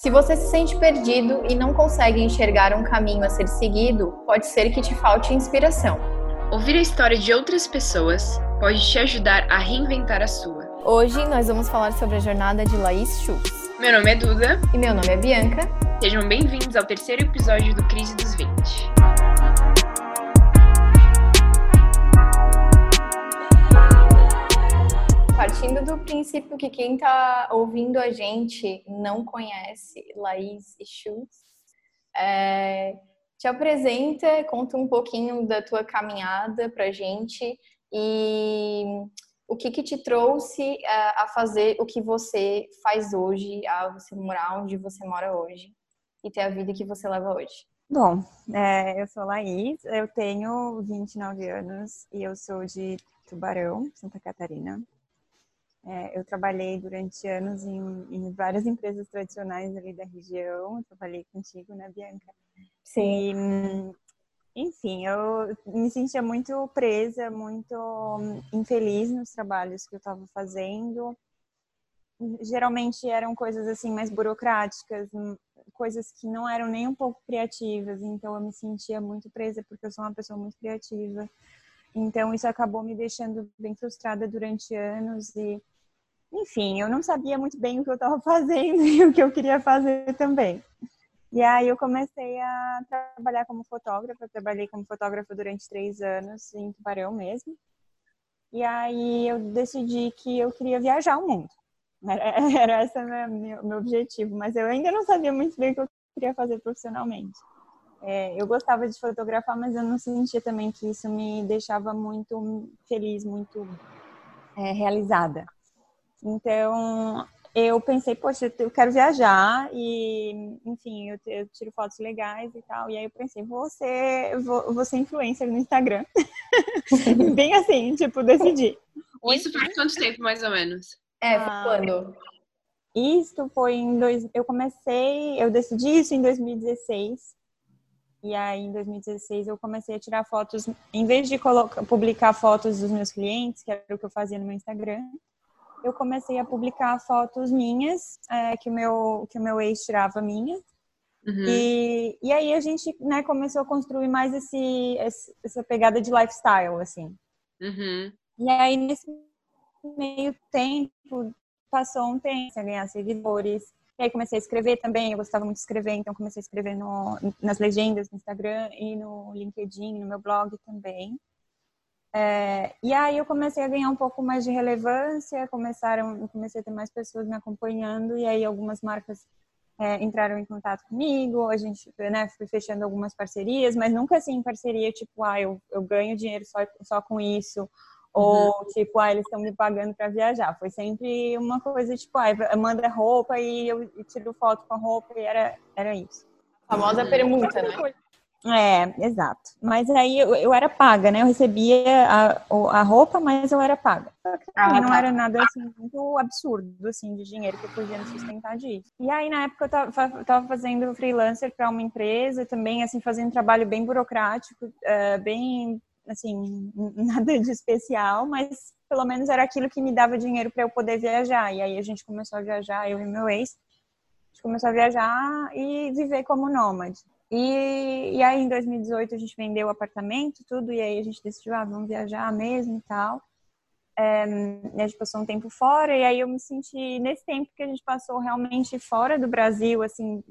Se você se sente perdido e não consegue enxergar um caminho a ser seguido, pode ser que te falte inspiração. Ouvir a história de outras pessoas pode te ajudar a reinventar a sua. Hoje nós vamos falar sobre a jornada de Laís Schultz. Meu nome é Duda. E meu nome é Bianca. Sejam bem-vindos ao terceiro episódio do Crise dos 20. Partindo do princípio que quem está ouvindo a gente não conhece Laís e Schultz, é, te apresenta, conta um pouquinho da tua caminhada para gente e o que, que te trouxe a, é, a fazer o que você faz hoje, a você morar onde você mora hoje e ter a vida que você leva hoje. Bom, é, eu sou Laís, eu tenho 29 anos e eu sou de Tubarão, Santa Catarina. É, eu trabalhei durante anos em, em, várias empresas tradicionais ali da região. Eu trabalhei contigo, né, Bianca? Sim. E, enfim, eu me sentia muito presa, muito infeliz nos trabalhos que eu estava fazendo. Geralmente eram coisas assim mais burocráticas, coisas que não eram nem um pouco criativas. Então eu me sentia muito presa porque eu sou uma pessoa muito criativa. Então isso acabou me deixando bem frustrada durante anos e enfim, eu não sabia muito bem o que eu estava fazendo e o que eu queria fazer também. E aí eu comecei a trabalhar como fotógrafa. Trabalhei como fotógrafa durante três anos em Tubarão mesmo. E aí eu decidi que eu queria viajar o mundo. Era, era esse o meu, meu objetivo. Mas eu ainda não sabia muito bem o que eu queria fazer profissionalmente. É, eu gostava de fotografar, mas eu não sentia também que isso me deixava muito feliz, muito é, realizada. Então, eu pensei, poxa, eu quero viajar e, enfim, eu, eu, tiro fotos legais e tal. E aí eu pensei, vou ser, vou, vou ser influencer no Instagram. Bem assim, tipo, decidi. Isso faz quanto tempo, mais ou menos? É, ah, quando? Isso foi em dois. Eu comecei, eu decidi isso em 2016. E aí, em 2016, eu comecei a tirar fotos, em vez de colocar, publicar fotos dos meus clientes, que era o que eu fazia no meu Instagram, eu comecei a publicar fotos minhas, é, que, o meu, que o meu ex tirava minha. Uhum. E, e aí a gente né, começou a construir mais esse, essa pegada de lifestyle, assim. Uhum. E aí, nesse meio tempo, passou um tempo a ganhar seguidores. E aí comecei a escrever também, eu gostava muito de escrever, então comecei a escrever no, nas legendas no Instagram e no LinkedIn, no meu blog também. É, e aí eu comecei a ganhar um pouco mais de relevância, começaram, comecei a ter mais pessoas me acompanhando e aí algumas marcas é, entraram em contato comigo, a gente né, foi fechando algumas parcerias, mas nunca assim parceria tipo, ah, eu, eu ganho dinheiro só, só com isso, ou uhum. tipo, ah, eles estão me pagando para viajar. Foi sempre uma coisa tipo, ah, manda roupa e eu tiro foto com a roupa e era, era isso. A famosa permuta, né? É, exato. Mas aí eu, eu, era paga, né? Eu recebia a, a roupa, mas eu era paga. Ah, não tá. era nada assim muito absurdo assim de dinheiro que eu podia me sustentar disso. E aí na época eu tava, tava fazendo freelancer para uma empresa, também assim fazendo um trabalho bem burocrático, uh, bem assim nada de especial, mas pelo menos era aquilo que me dava dinheiro para eu poder viajar. E aí a gente começou a viajar, eu e meu ex, a gente começou a viajar e viver como nômade. E, e aí, em 2018, a gente vendeu o apartamento, tudo, e aí a gente decidiu, ah, vamos viajar mesmo e tal. É, a gente passou um tempo fora, e aí eu me senti, nesse tempo que a gente passou realmente fora do Brasil, assim,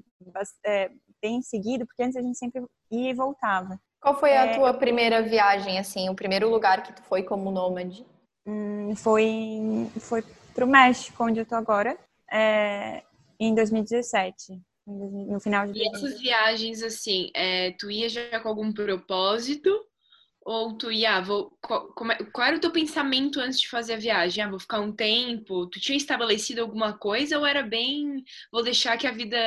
é, bem seguido, porque antes a gente sempre ia e voltava. Qual foi a é, tua primeira viagem, assim, o primeiro lugar que tu foi como nômade? Hum, foi, foi pro México, onde eu tô agora, é, em 2017 no final de E essas viagens, assim, é, tu ia já com algum propósito? Ou tu ia, vou, qual, qual, era o teu pensamento antes de fazer a viagem? Ah, vou ficar um tempo? Tu tinha estabelecido alguma coisa ou era bem, vou deixar que a vida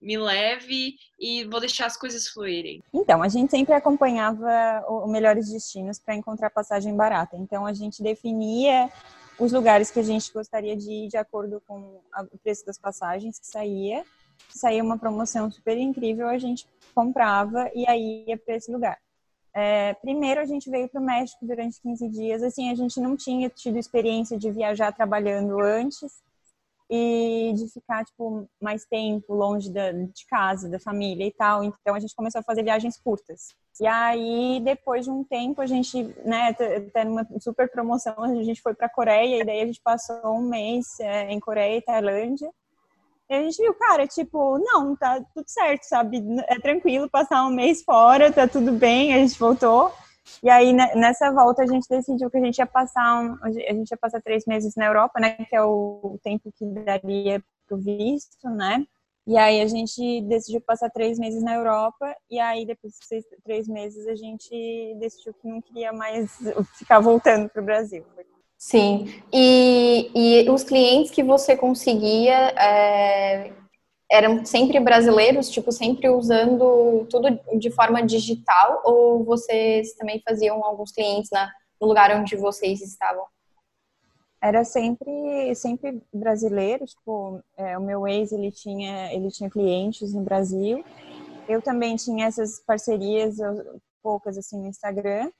me leve e vou deixar as coisas fluírem? Então, a gente sempre acompanhava os melhores destinos para encontrar passagem barata. Então, a gente definia os lugares que a gente gostaria de ir de acordo com o preço das passagens que saía saía uma promoção super incrível, a gente comprava e aí ia para esse lugar. É, primeiro a gente veio para o México durante 15 dias, assim, a gente não tinha tido experiência de viajar trabalhando antes, e de ficar tipo mais tempo longe da, de casa, da família e tal. Então a gente começou a fazer viagens curtas. E aí depois de um tempo a gente, né, até numa super promoção, a gente foi para Coreia e daí a gente passou um mês é, em Coreia e Tailândia. E a gente viu, cara, tipo, não, tá tudo certo, sabe? É tranquilo passar um mês fora, tá tudo bem, a gente voltou. E aí, nessa volta, a gente decidiu que a gente ia passar, um, a gente ia passar três meses na Europa, né? Que é o tempo que daria pro visto, né? E aí a gente decidiu passar três meses na Europa e aí depois de três meses a gente decidiu que não queria mais ficar voltando para o Brasil. Sim. E, e os clientes que você conseguia é, eram sempre brasileiros, tipo, sempre usando tudo de forma digital, ou vocês também faziam alguns clientes na, no lugar onde vocês estavam? Era sempre, sempre brasileiro, tipo, é, o meu ex, ele tinha, ele tinha clientes no Brasil, eu também tinha essas parcerias, poucas assim, no Instagram,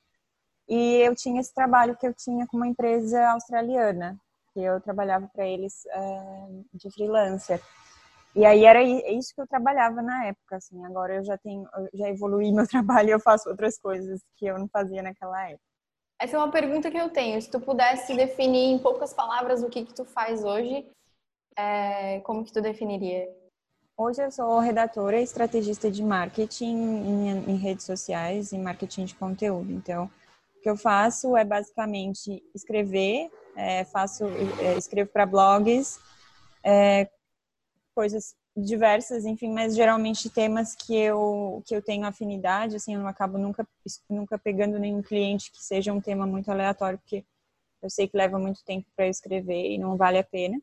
e eu tinha esse trabalho que eu tinha com uma empresa australiana, que eu trabalhava para eles é, de freelancer. E aí era isso que eu trabalhava na época, assim. Agora eu já tenho, eu já evoluí meu trabalho e eu faço outras coisas que eu não fazia naquela época. Essa é uma pergunta que eu tenho. Se tu pudesse definir em poucas palavras o que que tu faz hoje, é, como que tu definiria? Hoje eu sou redatora e estrategista de marketing em, em redes sociais e marketing de conteúdo. Então, que eu faço é basicamente escrever, é, faço, é, escrevo para blogs, é, coisas diversas, enfim, mas geralmente temas que eu que eu tenho afinidade, assim, eu não acabo nunca nunca pegando nenhum cliente que seja um tema muito aleatório, porque eu sei que leva muito tempo para escrever e não vale a pena.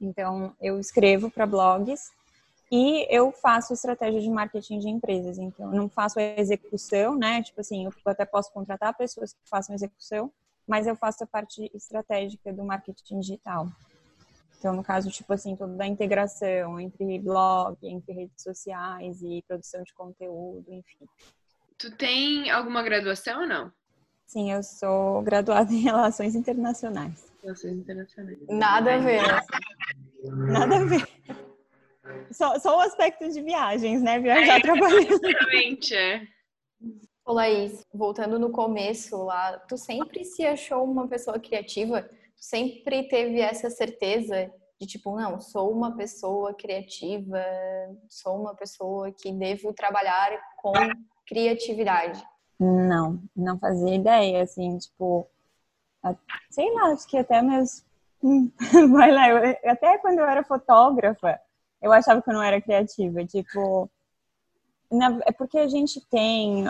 Então, eu escrevo para blogs e eu faço estratégia de marketing de empresas. Então, eu não faço a execução, né? Tipo assim, eu até posso contratar pessoas que façam execução, mas eu faço a parte estratégica do marketing digital. Então, no caso, tipo assim, toda a integração entre blog, entre redes sociais e produção de conteúdo, enfim. Tu tem alguma graduação ou não? Sim, eu sou graduada em Relações Internacionais. Relações Internacionais. Nada a ver. Nada a ver. Só, só o aspecto de viagens, né? Viajar é, trabalhando. Exatamente, é. Ô, Laís, voltando no começo lá, tu sempre se achou uma pessoa criativa? sempre teve essa certeza de tipo, não, sou uma pessoa criativa, sou uma pessoa que devo trabalhar com criatividade? Não, não fazia ideia, assim, tipo, sei lá, acho que até meus. Vai lá, eu, até quando eu era fotógrafa, eu achava que eu não era criativa, tipo. é porque a gente tem,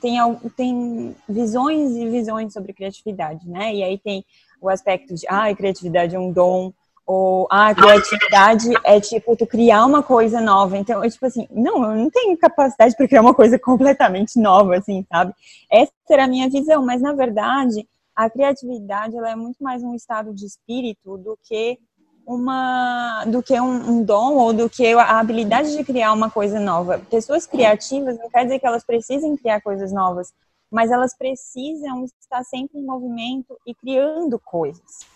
tem, tem visões e visões sobre criatividade, né? E aí tem o aspecto de, ah, criatividade é um dom, ou, ah, criatividade é tipo tu criar uma coisa nova. Então, é tipo assim, não, eu não tenho capacidade para criar uma coisa completamente nova, assim, sabe? Essa era a minha visão, mas na verdade, a criatividade ela é muito mais um estado de espírito do que uma do que um, um, dom ou do que a habilidade de criar uma coisa nova. Pessoas criativas não quer dizer que elas precisem criar coisas novas, mas elas precisam estar sempre em movimento e criando coisas.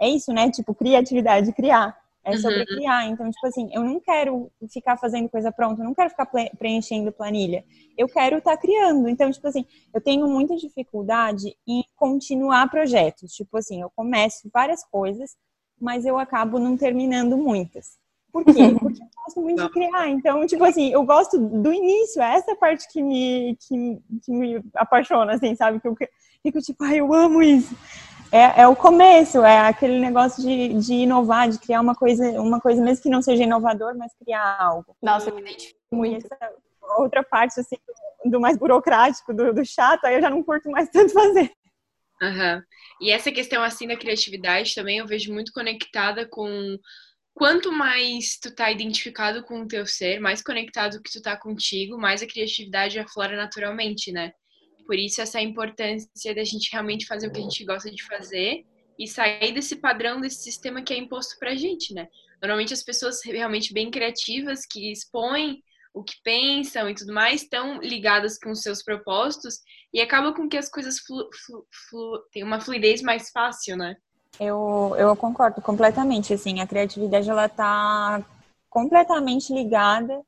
É isso, né? Tipo, criatividade, criar. É sobre uhum. criar. Então, tipo assim, eu não quero ficar fazendo coisa pronta, eu não quero ficar preenchendo planilha. Eu quero estar tá criando. Então, tipo assim, eu tenho muita dificuldade em continuar projetos. Tipo assim, eu começo várias coisas, mas eu acabo não terminando muitas. Por quê? Porque eu gosto muito de criar. Então, tipo assim, eu gosto do início, é essa parte que me, que, que me apaixona, assim, sabe? Que eu fico tipo, ai, eu amo isso. É, é o começo, é aquele negócio de, de inovar, de criar uma coisa, uma coisa mesmo que não seja inovador, mas criar algo. Nossa, eu me identifico muito. Essa outra parte, assim, do mais burocrático, do, do chato, aí eu já não curto mais tanto fazer. Uhum. E essa questão, assim, da criatividade também eu vejo muito conectada com quanto mais tu tá identificado com o teu ser, mais conectado que tu tá contigo, mais a criatividade aflora naturalmente, né? Por isso essa importância da gente realmente fazer o que a gente gosta de fazer e sair desse padrão, desse sistema que é imposto pra gente, né? Normalmente as pessoas realmente bem criativas, que expõem o que pensam e tudo mais, estão ligadas com os seus propósitos e acaba com que as coisas flu, flu, flu, tem uma fluidez mais fácil, né? Eu, eu concordo completamente, assim, a criatividade, ela tá completamente ligada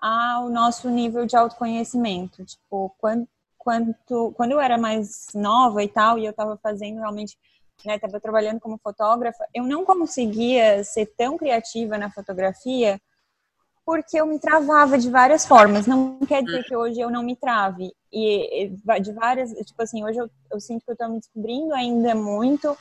ao nosso nível de autoconhecimento. Tipo, quando, quando, quando eu era mais nova e tal, e eu estava fazendo realmente, né, estava trabalhando como fotógrafa, eu não conseguia ser tão criativa na fotografia porque eu me travava de várias formas. Não quer dizer que hoje eu não me trave. E de várias, tipo assim, hoje eu, eu sinto que eu estou me descobrindo ainda muito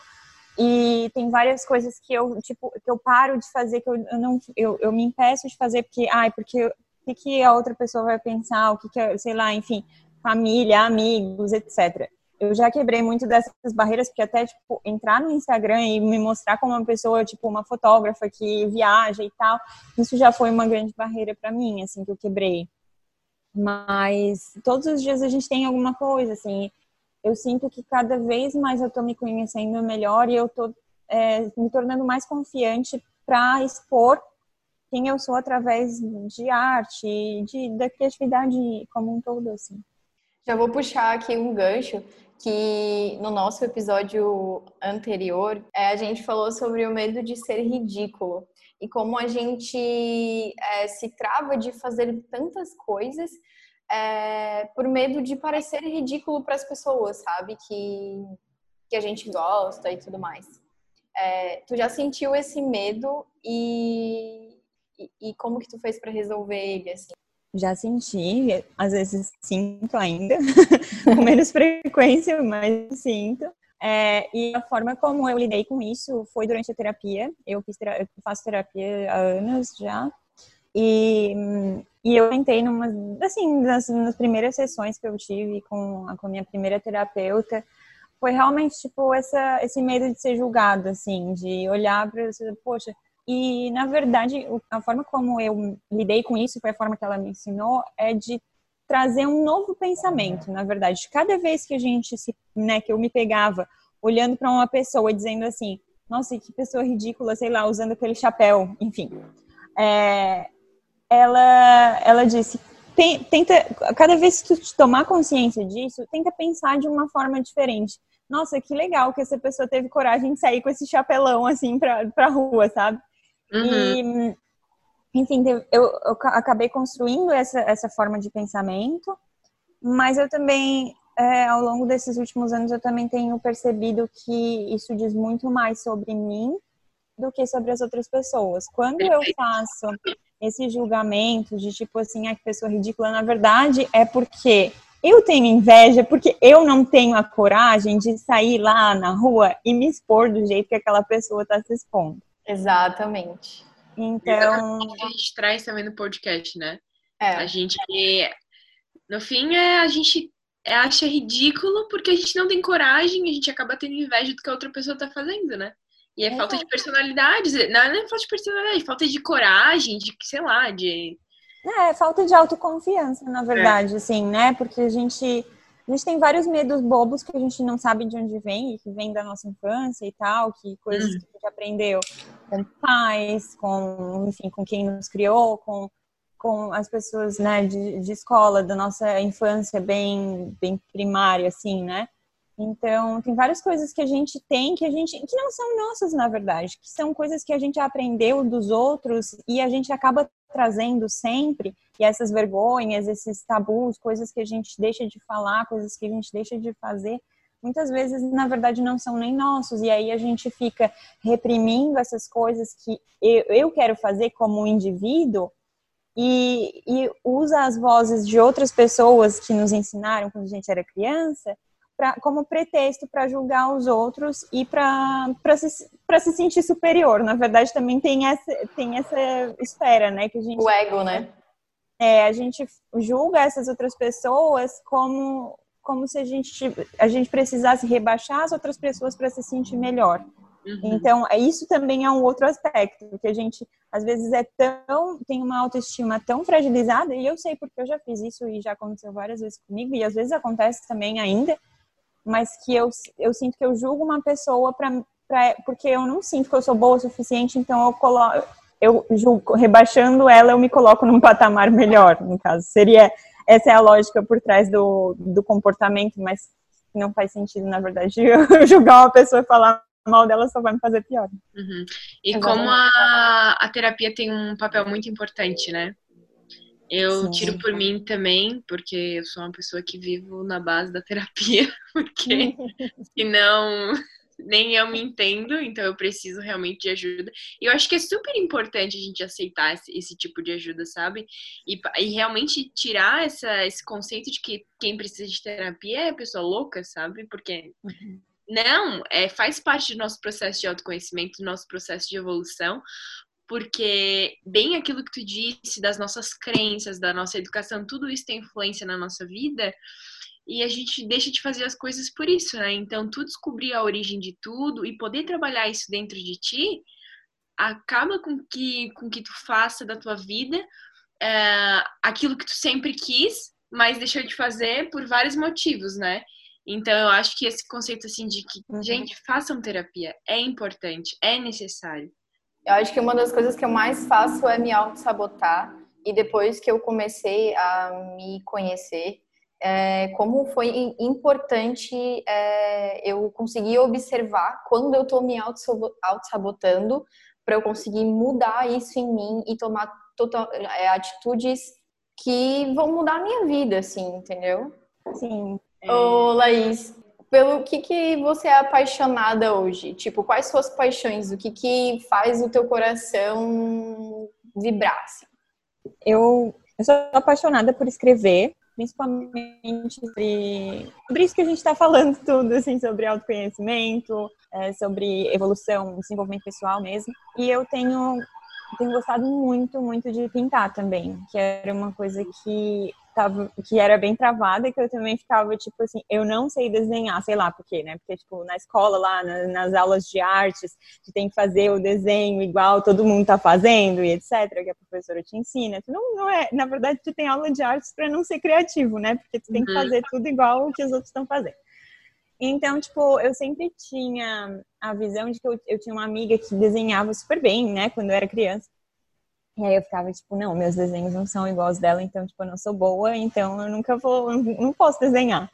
e tem várias coisas que eu, tipo, que eu paro de fazer, que eu, eu não, eu, eu me impeço de fazer porque, ai, porque o que, que a outra pessoa vai pensar, o que, que, sei lá, enfim, família, amigos, etc. Eu já quebrei muito dessas barreiras, porque até, tipo, entrar no Instagram e me mostrar como uma pessoa, tipo, uma fotógrafa que viaja e tal, isso já foi uma grande barreira para mim, assim, que eu quebrei. Mas todos os dias a gente tem alguma coisa, assim, eu sinto que cada vez mais eu estou me conhecendo melhor e eu estou é, me tornando mais confiante para expor quem eu sou através de arte, de, da criatividade como um todo, assim. Já vou puxar aqui um gancho que no nosso episódio anterior é, a gente falou sobre o medo de ser ridículo e como a gente é, se trava de fazer tantas coisas é, por medo de parecer ridículo para as pessoas, sabe? Que, que a gente gosta e tudo mais. É, tu já sentiu esse medo e, e, e como que tu fez para resolver ele, assim? Já senti, às vezes sinto ainda, com menos frequência, mas sinto. É, e a forma como eu lidei com isso foi durante a terapia. Eu, fiz, eu faço terapia há anos já. E, e eu entrei numa, assim, nas, nas, primeiras sessões que eu tive com a, com minha primeira terapeuta, foi realmente, tipo, essa, esse medo de ser julgado, assim, de olhar para você, poxa, e na verdade, a forma como eu lidei com isso, foi a forma que ela me ensinou, é de trazer um novo pensamento, na verdade. Cada vez que a gente se, né, que eu me pegava olhando para uma pessoa dizendo assim, nossa, que pessoa ridícula, sei lá, usando aquele chapéu, enfim. É, ela, ela disse, tenta, cada vez que tu tomar consciência disso, tenta pensar de uma forma diferente. Nossa, que legal que essa pessoa teve coragem de sair com esse chapelão assim pra, pra rua, sabe? Uhum. E, enfim, eu, eu, acabei construindo essa, essa forma de pensamento, mas eu também, é, ao longo desses últimos anos, eu também tenho percebido que isso diz muito mais sobre mim do que sobre as outras pessoas. Quando eu faço esse julgamento de tipo assim, a pessoa ridícula, na verdade é porque eu tenho inveja, porque eu não tenho a coragem de sair lá na rua e me expor do jeito que aquela pessoa está se expondo. Exatamente. Então. A gente traz também no podcast, né? É. A gente. No fim, é, a gente acha ridículo porque a gente não tem coragem, a gente acaba tendo inveja do que a outra pessoa está fazendo, né? E é Exato. falta de personalidade, não é falta de personalidade, falta de coragem, de, sei lá, de... É, falta de autoconfiança, na verdade, é. assim, né? Porque a gente, a gente tem vários medos bobos que a gente não sabe de onde vem, que vem da nossa infância e tal, que coisas hum. que a gente aprendeu com pais, com, enfim, com quem nos criou, com, com as pessoas, né, de, de escola, da nossa infância bem, bem primária, assim, né? Então, tem várias coisas que a gente tem que a gente que não são nossas, na verdade, que são coisas que a gente aprendeu dos outros e a gente acaba trazendo sempre, e essas vergonhas, esses tabus, coisas que a gente deixa de falar, coisas que a gente deixa de fazer, muitas vezes, na verdade, não são nem nossos, e aí a gente fica reprimindo essas coisas que eu, quero fazer como indivíduo, e, e usa as vozes de outras pessoas que nos ensinaram quando a gente era criança pra, como pretexto para julgar os outros e para se, se sentir superior. Na verdade, também tem essa, tem essa esfera, né? Que a gente, o ego, né? É, a gente julga essas outras pessoas como, como se a gente, a gente precisasse rebaixar as outras pessoas para se sentir melhor. Uhum. Então, é, isso também é um outro aspecto, que a gente, às vezes, é tão, tem uma autoestima tão fragilizada, e eu sei porque eu já fiz isso e já aconteceu várias vezes comigo, e às vezes acontece também ainda, mas que eu, eu sinto que eu julgo uma pessoa pra, pra, porque eu não sinto que eu sou boa o suficiente, então eu coloco, eu julgo, rebaixando ela, eu me coloco num patamar melhor, no caso. Seria, essa é a lógica por trás do, do comportamento, mas não faz sentido, na verdade, eu julgar uma pessoa e falar, mal dela só vai me fazer pior. Uhum. E como a, a terapia tem um papel muito importante, né? Eu Sim. tiro por mim também, porque eu sou uma pessoa que vivo na base da terapia, porque senão nem eu me entendo, então eu preciso realmente de ajuda. E eu acho que é super importante a gente aceitar esse, esse tipo de ajuda, sabe? E, e, realmente tirar essa, esse conceito de que quem precisa de terapia é pessoa louca, sabe? Porque uhum. não, é, faz parte do nosso processo de autoconhecimento, do nosso processo de evolução, porque bem aquilo que tu disse das nossas crenças, da nossa educação, tudo isso tem influência na nossa vida e a gente deixa de fazer as coisas por isso, né? Então, tu descobrir a origem de tudo e poder trabalhar isso dentro de ti acaba com que com que tu faça da tua vida é, aquilo que tu sempre quis, mas deixou de fazer por vários motivos, né? Então, eu acho que esse conceito assim de que, uhum. gente, façam terapia é importante, é necessário. Eu acho que uma das coisas que eu mais faço é me auto-sabotar. E depois que eu comecei a me conhecer, é, como foi importante é, eu conseguir observar quando eu estou me auto-sabotando para eu conseguir mudar isso em mim e tomar total, é, atitudes que vão mudar a minha vida, assim, entendeu? Sim. Ô, Laís, pelo que, que você é apaixonada hoje? Tipo, quais suas paixões? O que, que faz o teu coração vibrar? Assim? Eu, eu sou apaixonada por escrever principalmente sobre, sobre isso que a gente está falando tudo, assim, sobre autoconhecimento, é, sobre evolução, desenvolvimento pessoal mesmo. E eu tenho tenho gostado muito, muito de pintar também, que era uma coisa que tava, que era bem travada e que eu também ficava, tipo assim, eu não sei desenhar, sei lá por quê, né? Porque, tipo, na escola lá, na, nas aulas de artes, tu tem que fazer o desenho igual todo mundo tá fazendo e etc, que a professora te ensina. Tu não, não é, na verdade, tu tem aula de artes para não ser criativo, né? Porque tu tem que uhum. fazer tudo igual o que os outros estão fazendo. Então, tipo, eu sempre tinha a visão de que eu, eu tinha uma amiga que desenhava super bem, né, quando eu era criança. E aí eu ficava tipo, não, meus desenhos não são iguais dela, então, tipo, eu não sou boa, então eu nunca vou, não posso desenhar.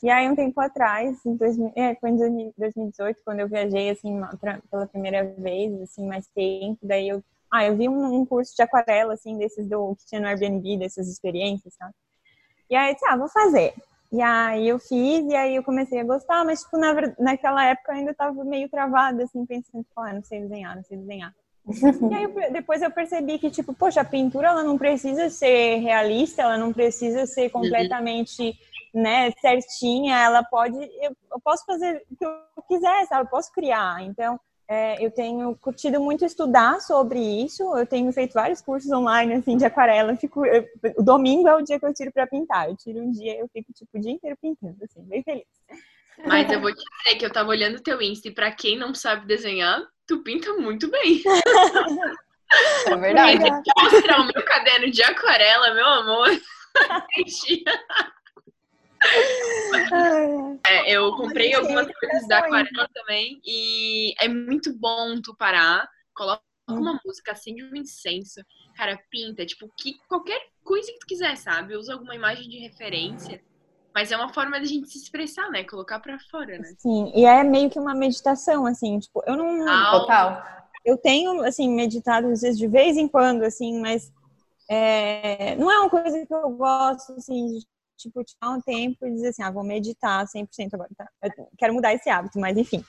E aí, um tempo atrás, em 2000, é, foi em 2018, quando eu viajei, assim, pra, pela primeira vez, assim, mais tempo, daí eu, ah, eu vi um, um, curso de aquarela, assim, desses do, que tinha no Airbnb, dessas experiências, sabe? E aí, tá, vou fazer. E aí eu fiz, e aí eu comecei a gostar, mas, tipo, na, naquela época eu ainda tava meio travada, assim, pensando, tipo, ah, não sei desenhar, não sei desenhar e aí depois eu percebi que, tipo, poxa, a pintura ela não precisa ser realista, ela não precisa ser completamente, né, certinha, ela pode, eu, eu posso fazer o que eu quiser, sabe? Eu posso criar. Então, é, eu tenho curtido muito estudar sobre isso. Eu tenho feito vários cursos online assim de aquarela. Fico, eu, o domingo é o dia que eu tiro para pintar. Eu tiro um dia, eu fico tipo o dia inteiro pintando, assim, bem feliz. Mas eu vou te dizer que eu tava olhando o teu Insta e pra quem não sabe desenhar, tu pinta muito bem. É verdade. mostrar o meu caderno de aquarela, meu amor. é, eu comprei algumas coisas da aquarela também e é muito bom tu parar, coloca uma hum. música, acende um incenso, cara, pinta, tipo, que, qualquer coisa que tu quiser, sabe? Usa alguma imagem de referência. Mas é uma forma de a gente se expressar, né? Colocar para fora, né? Sim, e é meio que uma meditação, assim, tipo, eu não. Ah, total. Eu tenho, assim, meditado às vezes de vez em quando, assim, mas é, não é uma coisa que eu gosto, assim, de, tipo, tirar um tempo e dizer assim, ah, vou meditar 100% agora, tá? Eu quero mudar esse hábito, mas enfim.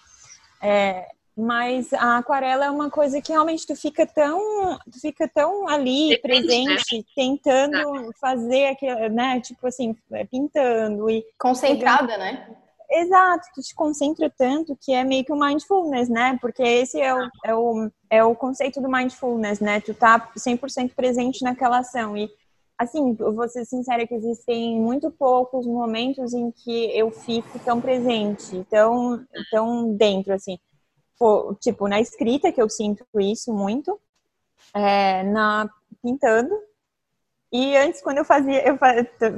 É, mas a aquarela é uma coisa que realmente tu fica tão, tu fica tão ali Depende, né? presente, né? tentando fazer aquilo, né? Tipo assim, é, pintando e concentrada, né? Exato, tu te concentra tanto que é meio que o mindfulness, né? Porque esse é o, é o, é o conceito do mindfulness, né? Tu tá 100% presente naquela ação. E, assim, eu vou ser sincera que existem muito poucos momentos em que eu fico tão presente, tão, tão dentro, assim tipo, na escrita, que eu sinto isso muito, é, na pintando. E antes, quando eu fazia, eu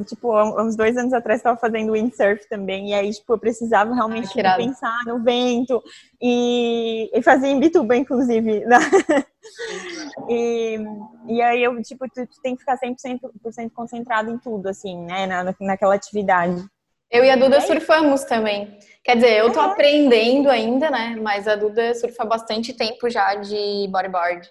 tipo, uns dois anos atrás, estava fazendo windsurf também, e aí, tipo, eu precisava realmente ah, pensar no vento, e, e fazia em Bituba, inclusive. Né? e, e aí, eu, tipo, tu, tu tem que ficar 100% concentrado em tudo, assim, né, na, naquela atividade. Eu e a Duda surfamos também. Quer dizer, eu tô aprendendo ainda, né? Mas a Duda surfa bastante tempo já de bodyboard.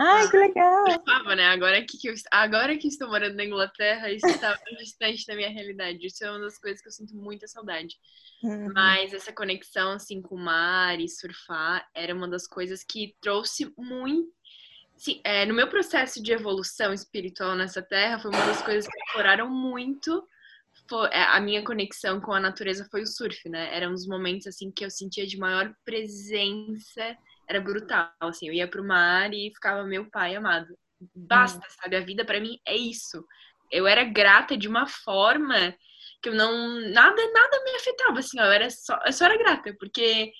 Ai, que legal! Surfava, né? Agora que, eu, agora que estou morando na Inglaterra, isso está distante da minha realidade. Isso é uma das coisas que eu sinto muita saudade. Uhum. Mas essa conexão, assim, com o mar e surfar era uma das coisas que trouxe muito. Sim, é, no meu processo de evolução espiritual nessa terra, foi uma das coisas que exploraram muito foi, é, a minha conexão com a natureza foi o surf, né? Eram os momentos, assim, que eu sentia de maior presença era brutal, assim, eu ia pro mar e ficava meu pai amado. Basta, hum. sabe? A vida para mim é isso. Eu era grata de uma forma que eu não nada nada me afetava, assim, ó, eu era só eu só era grata, porque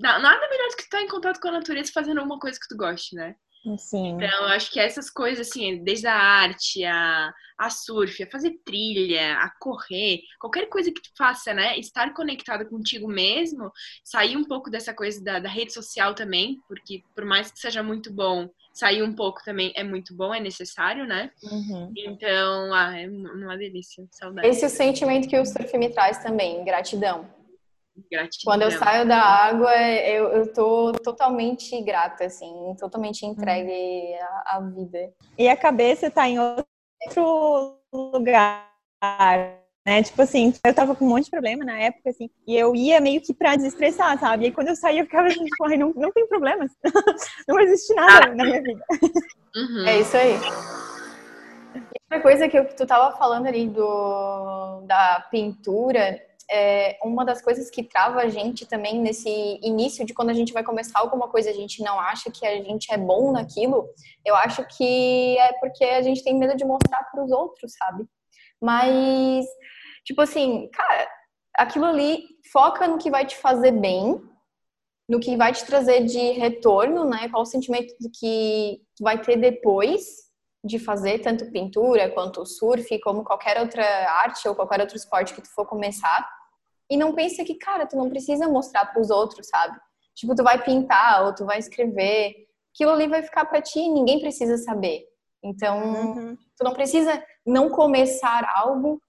nada melhor do que estar em contato com a natureza fazendo alguma coisa que tu goste, né? Sim. Então, eu acho que essas coisas, assim, desde a arte, a, a surf, a fazer trilha, a correr, qualquer coisa que tu faça, né? Estar conectado contigo mesmo, sair um pouco dessa coisa da, da rede social também, porque por mais que seja muito bom, sair um pouco também é muito bom, é necessário, né? Uhum. Então, ah, é uma delícia, saudade. Esse é o sentimento que o surf me traz também, gratidão. Gratidão. Quando eu saio da água, eu, eu tô totalmente grata, assim, totalmente entregue à, à vida. E a cabeça tá em outro lugar, né? Tipo assim, eu tava com um monte de problema na época, assim, e eu ia meio que pra desestressar, sabe? E quando eu saía, eu ficava assim, tipo, ai, não, não tem problemas. não existe nada na minha vida. Uhum. É isso aí. Outra coisa que, eu, que tu tava falando ali do, da pintura, é, uma das coisas que trava a gente também nesse início de quando a gente vai começar alguma coisa, a gente não acha que a gente é bom naquilo, eu acho que é porque a gente tem medo de mostrar para os outros, sabe? Mas, tipo assim, cara, aquilo ali foca no que vai te fazer bem, no que vai te trazer de retorno, né? Qual o sentimento que vai ter depois de fazer tanto pintura quanto surf, como qualquer outra arte ou qualquer outro esporte que tu for começar. E não pensa que, cara, tu não precisa mostrar para os outros, sabe? Tipo, tu vai pintar ou tu vai escrever, aquilo ali vai ficar para ti, ninguém precisa saber. Então, uhum. tu não precisa não começar algo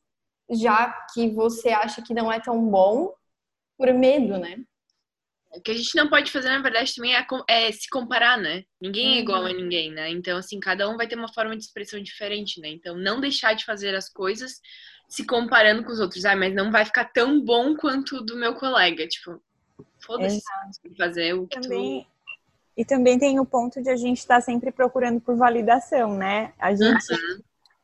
já que você acha que não é tão bom por medo, né? O que a gente não pode fazer, na verdade, também é, é se comparar, né? Ninguém é igual a uhum. ninguém, né? Então, assim, cada um vai ter uma forma de expressão diferente, né? Então, não deixar de fazer as coisas se comparando com os outros. Ah, mas não vai ficar tão bom quanto o do meu colega. Tipo, foda-se fazer o que também, tu... E também tem o ponto de a gente estar tá sempre procurando por validação, né? A gente... Uhum.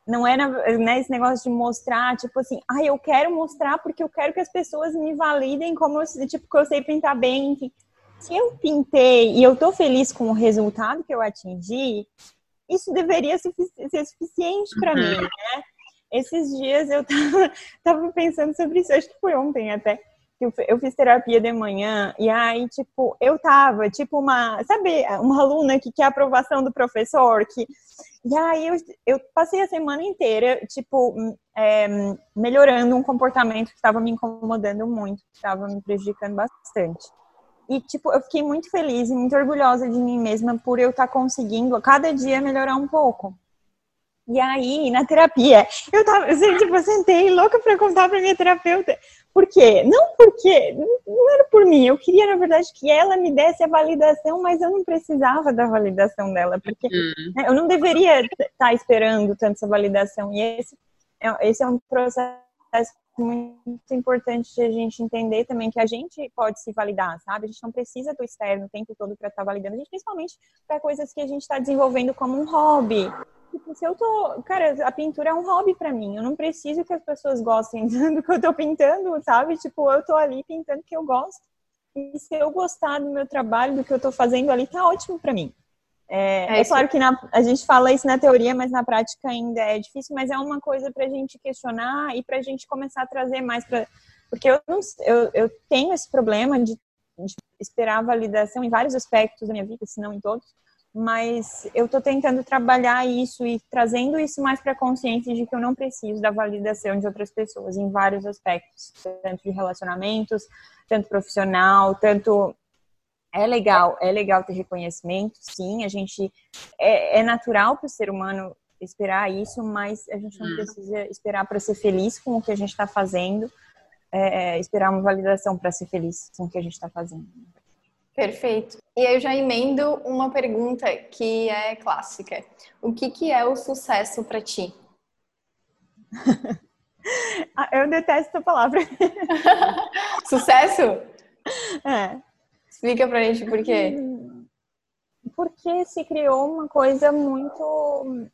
Não é né, esse negócio de mostrar, tipo assim, ah, eu quero mostrar porque eu quero que as pessoas me validem como eu, tipo, que eu sei pintar bem, enfim. Se eu pintei e eu tô feliz com o resultado que eu atingi, isso deveria ser, ser suficiente para uhum. mim, né? Esses dias eu tava, tava pensando sobre isso, acho que foi ontem até. Eu, eu fiz terapia de manhã e aí, tipo, eu tava, tipo, uma, sabe, uma aluna que quer a aprovação do professor, que e aí eu, eu passei a semana inteira, tipo, é, melhorando um comportamento que estava me incomodando muito, que estava me prejudicando bastante. E, tipo, eu fiquei muito feliz e muito orgulhosa de mim mesma por eu estar tá conseguindo a cada dia melhorar um pouco. E aí, na terapia, eu tava, eu, tipo, eu sentei louca para contar para minha terapeuta. Por quê? Não porque, não era por mim, eu queria, na verdade, que ela me desse a validação, mas eu não precisava da validação dela, porque né, eu não deveria estar tá esperando tanto essa validação. E esse é, esse é um processo muito importante de a gente entender também que a gente pode se validar, sabe? A gente não precisa do externo o tempo todo para estar tá validando, a gente, principalmente para coisas que a gente está desenvolvendo como um hobby, Tipo, se eu tô. Cara, a pintura é um hobby para mim. Eu não preciso que as pessoas gostem do que eu tô pintando, sabe? Tipo, eu tô ali pintando que eu gosto. E se eu gostar do meu trabalho, do que eu tô fazendo ali, tá ótimo para mim. É, é, é claro que na, a gente fala isso na teoria, mas na prática ainda é difícil, mas é uma coisa para a gente questionar e para a gente começar a trazer mais para. Porque eu, não, eu, eu tenho esse problema de, de esperar validação em vários aspectos da minha vida, se não em todos mas eu estou tentando trabalhar isso e trazendo isso mais para a consciência de que eu não preciso da validação de outras pessoas em vários aspectos, tanto de relacionamentos, tanto profissional, tanto é legal, é legal ter reconhecimento, sim, a gente é, é natural para o ser humano esperar isso, mas a gente não hum. precisa esperar para ser feliz com o que a gente está fazendo é, esperar uma validação para ser feliz com o que a gente está fazendo. Perfeito. E eu já emendo uma pergunta que é clássica. O que, que é o sucesso para ti? Ah, eu detesto essa palavra. sucesso? É. Explica pra gente por quê. Porque se criou uma coisa muito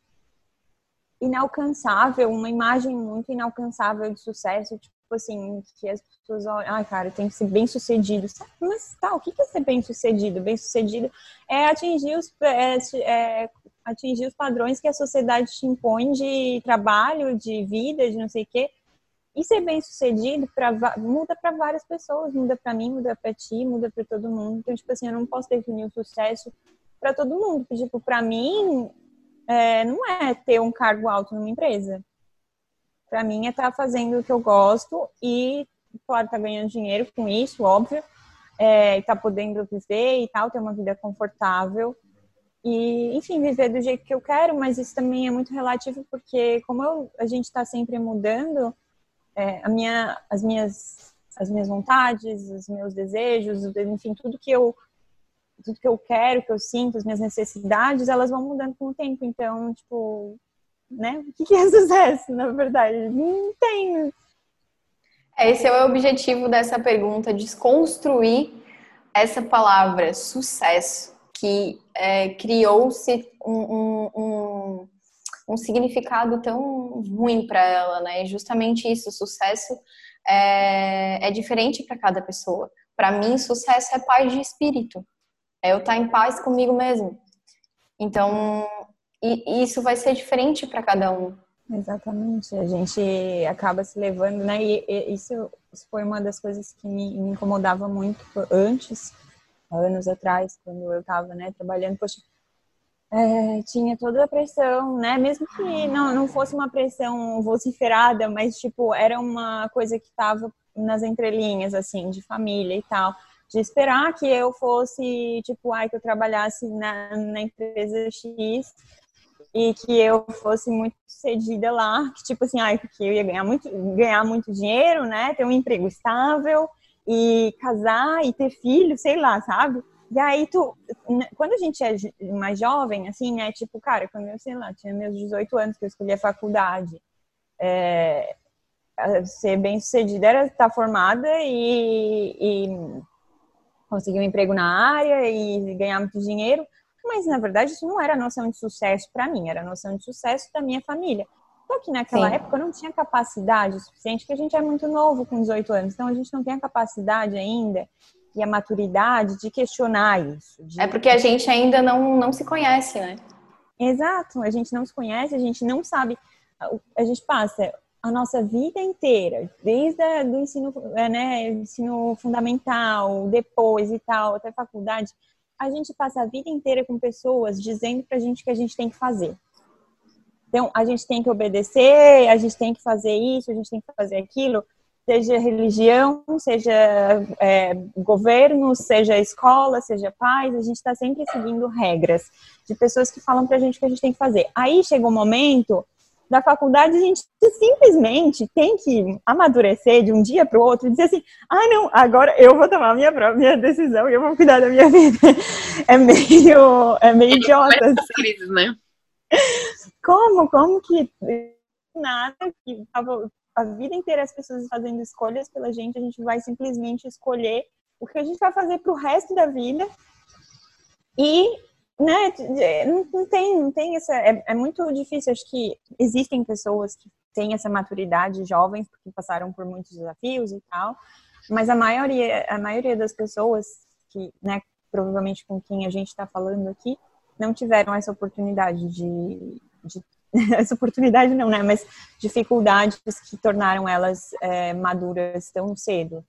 inalcançável, uma imagem muito inalcançável de sucesso, tipo assim, que as pessoas olham, ai, cara, tem que ser bem sucedido. Mas tá, o que é ser bem sucedido? Bem sucedido é atingir os, é, é, atingir os padrões que a sociedade te impõe de trabalho, de vida, de não sei o quê. E ser bem sucedido pra, muda para várias pessoas, muda para mim, muda para ti, muda para todo mundo. Então, tipo assim, eu não posso definir o sucesso para todo mundo. Tipo, para mim, é, não é ter um cargo alto numa empresa. Para mim é estar tá fazendo o que eu gosto e, claro, tá ganhando dinheiro com isso, óbvio. É, tá podendo viver e tal, ter uma vida confortável e, enfim, viver do jeito que eu quero, mas isso também é muito relativo porque como eu, a gente está sempre mudando, é, a minha, as minhas as minhas vontades, os meus desejos, enfim, tudo que eu tudo que eu quero, que eu sinto, as minhas necessidades, elas vão mudando com o tempo. Então, tipo, né? O que é sucesso, na verdade? Não tem. Esse é o objetivo dessa pergunta, desconstruir essa palavra sucesso, que é, criou-se um, um, um, um, significado tão ruim para ela, né? E justamente isso, sucesso é, é diferente para cada pessoa. Para mim, sucesso é paz de espírito. É eu estar em paz comigo mesmo. Então, isso vai ser diferente para cada um. Exatamente. A gente acaba se levando, né? E, isso, isso foi uma das coisas que me, me incomodava muito antes, anos atrás, quando eu estava, né, trabalhando. Poxa, é, tinha toda a pressão, né? Mesmo que não, não fosse uma pressão vociferada, mas, tipo, era uma coisa que estava nas entrelinhas, assim, de família e tal de esperar que eu fosse, tipo, ai, que eu trabalhasse na, na empresa X e que eu fosse muito sucedida lá, que tipo assim, ai, porque eu ia ganhar muito, ganhar muito dinheiro, né, ter um emprego estável e casar e ter filho, sei lá, sabe? E aí tu, quando a gente é mais jovem, assim, né, tipo, cara, quando eu, sei lá, tinha meus 18 anos que eu escolhi a faculdade, é, ser bem sucedida era estar formada e, e conseguir um emprego na área e ganhar muito dinheiro, mas na verdade isso não era noção de sucesso para mim, era noção de sucesso da minha família. Só que naquela Sim. época eu não tinha capacidade suficiente, porque a gente é muito novo com 18 anos, então a gente não tem a capacidade ainda e a maturidade de questionar isso. De... É porque a gente ainda não, não se conhece, né? Exato, a gente não se conhece, a gente não sabe. A gente passa a nossa vida inteira, desde o ensino, é, né, ensino fundamental, depois e tal, até faculdade, a gente passa a vida inteira com pessoas dizendo pra gente que a gente tem que fazer. Então, a gente tem que obedecer, a gente tem que fazer isso, a gente tem que fazer aquilo, seja religião, seja é, governo, seja escola, seja pais, a gente está sempre seguindo regras de pessoas que falam pra gente que a gente tem que fazer. Aí chega um momento da faculdade, a gente simplesmente tem que amadurecer de um dia para o outro e dizer assim: ah, não, agora eu vou tomar minha própria decisão e eu vou cuidar da minha vida. É meio, é meio idiota. Crises, né? Como? Como que nada que a vida inteira as pessoas fazendo escolhas pela gente, a gente vai simplesmente escolher o que a gente vai fazer para o resto da vida e né, não, não, tem, não tem essa. É, é, muito difícil. Acho que existem pessoas que têm essa maturidade, jovens, que passaram por muitos desafios e tal, mas a maioria, a maioria das pessoas que, né, provavelmente com quem a gente está falando aqui, não tiveram essa oportunidade de, de essa oportunidade não, né? Mas dificuldades que tornaram elas é, maduras tão cedo.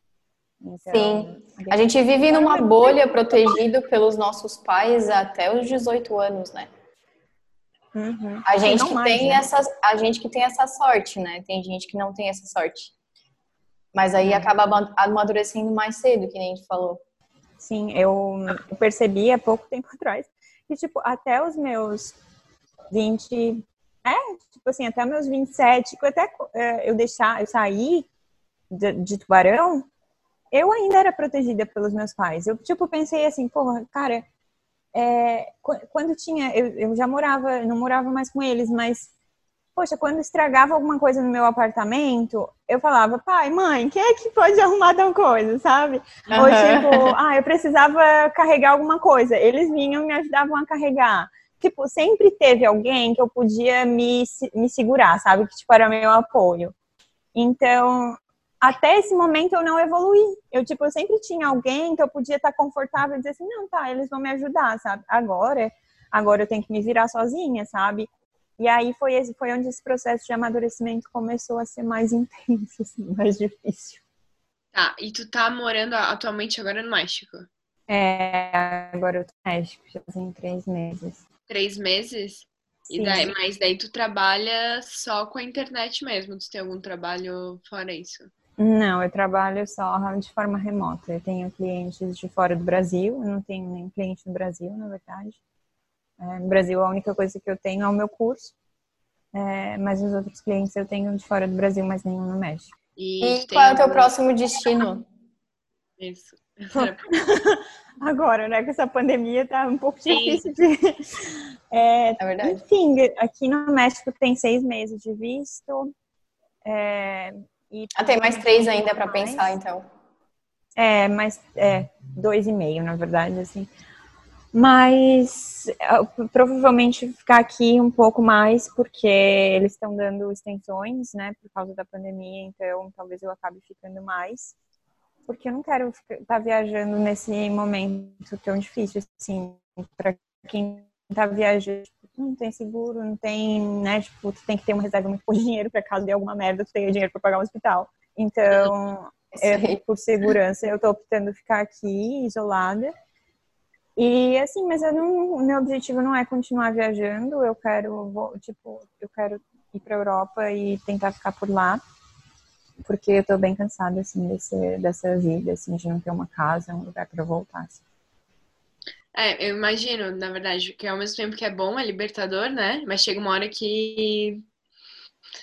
Então, Sim. A gente vive numa bolha protegido pelos nossos pais até os 18 anos, né? Uhum. A gente que mais, tem né? essa, a gente que tem essa sorte, né? Tem gente que não tem essa sorte. Mas aí uhum. acaba amadurecendo mais cedo, que nem a gente falou. Sim, eu percebi há pouco tempo atrás que, tipo, até os meus 20, é, tipo assim, até meus 27, até é, eu deixar, eu sair de, de tubarão, eu ainda era protegida pelos meus pais. Eu, tipo, pensei assim, porra, cara, é, quando tinha, eu, eu já morava, não morava mais com eles, mas, poxa, quando estragava alguma coisa no meu apartamento, eu falava, pai, mãe, quem é que pode arrumar tal coisa, sabe? Uhum. Ou tipo, ah, eu precisava carregar alguma coisa, eles vinham e me ajudavam a carregar. Tipo, sempre teve alguém que eu podia me, me segurar, sabe? Que, tipo, era meu apoio. Então, até esse momento eu não evoluí. Eu, tipo, eu sempre tinha alguém que eu podia estar confortável e dizer assim, não, tá, eles vão me ajudar, sabe? Agora, agora eu tenho que me virar sozinha, sabe? E aí foi, esse, foi onde esse processo de amadurecimento começou a ser mais intenso, assim, mais difícil. Tá, e tu tá morando atualmente agora no México? É, agora eu tô no México, já tem três meses. Três meses? E daí, mas daí tu trabalha só com a internet mesmo? Tu tem algum trabalho fora isso? Não, eu trabalho só de forma remota. Eu tenho clientes de fora do Brasil, eu não tenho nem cliente no Brasil, na verdade. É, no Brasil, a única coisa que eu tenho é o meu curso, é, mas os outros clientes eu tenho de fora do Brasil, mas nenhum no México. E, e qual é o teu próximo destino? Isso. Agora, né? Com essa pandemia tá um pouco Sim. difícil de. É, é verdade. Enfim, aqui no México tem seis meses de visto. É, e ah, tem mais três ainda para pensar, então. É, mais é, dois e meio, na verdade, assim. Mas provavelmente ficar aqui um pouco mais, porque eles estão dando extensões, né, por causa da pandemia, então talvez eu acabe ficando mais. Porque eu não quero estar tá viajando nesse momento tão difícil, assim, para quem está viajando não tem seguro, não tem, né? Tipo, tu tem que ter uma reserva muito de dinheiro para caso de alguma merda, tu tenha dinheiro para pagar um hospital. Então, eu, por segurança, eu tô optando ficar aqui, isolada. E assim, mas eu não, meu objetivo não é continuar viajando, eu quero, vou, tipo, eu quero ir para Europa e tentar ficar por lá, porque eu tô bem cansada assim desse, dessa vida, assim, de não ter uma casa, um lugar para voltar. Assim. É, eu imagino, na verdade, que ao mesmo tempo que é bom, é libertador, né? Mas chega uma hora que.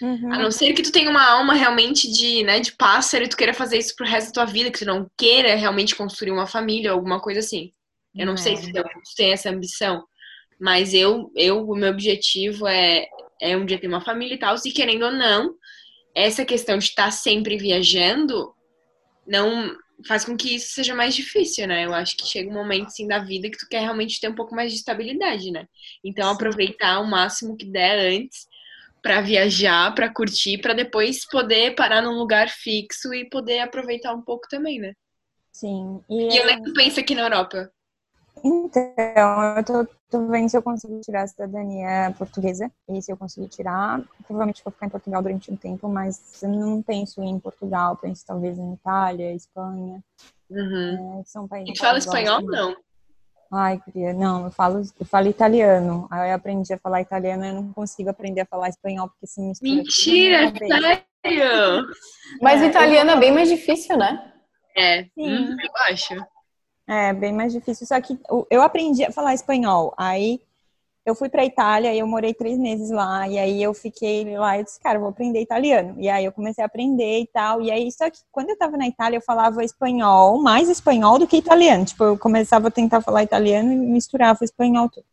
Uhum. A não ser que tu tenha uma alma realmente de, né, de pássaro e tu queira fazer isso pro resto da tua vida, que tu não queira realmente construir uma família ou alguma coisa assim. Eu não é. sei se tu tem essa ambição, mas eu, eu o meu objetivo é, é um dia ter uma família e tal, e querendo ou não, essa questão de estar sempre viajando não faz com que isso seja mais difícil, né? Eu acho que chega um momento assim da vida que tu quer realmente ter um pouco mais de estabilidade, né? Então aproveitar o máximo que der antes para viajar, para curtir, para depois poder parar num lugar fixo e poder aproveitar um pouco também, né? Sim. E, e onde é que tu pensa aqui na Europa? Então, eu tô, tô, vendo se eu consigo tirar a cidadania portuguesa. E se eu conseguir tirar, provavelmente vou ficar em Portugal durante um tempo, mas eu não penso em Portugal, penso talvez em Itália, Espanha. Uhum. É, são países. E fala espanhol, não? Ai, queria. Não, eu falo, eu falo italiano. Aí eu aprendi a falar italiano e eu não consigo aprender a falar espanhol porque se me Mentira, sério? Mas o italiano é bem mais difícil, né? É, Sim. Hum, eu acho. É, bem mais difícil. Só que eu aprendi a falar espanhol. Aí eu fui para Itália e eu morei três meses lá. E aí eu fiquei lá e disse, cara, vou aprender italiano. E aí eu comecei a aprender e tal. E aí, só que quando eu tava na Itália, eu falava espanhol, mais espanhol do que italiano. Tipo, eu começava a tentar falar italiano e misturava o espanhol tudo.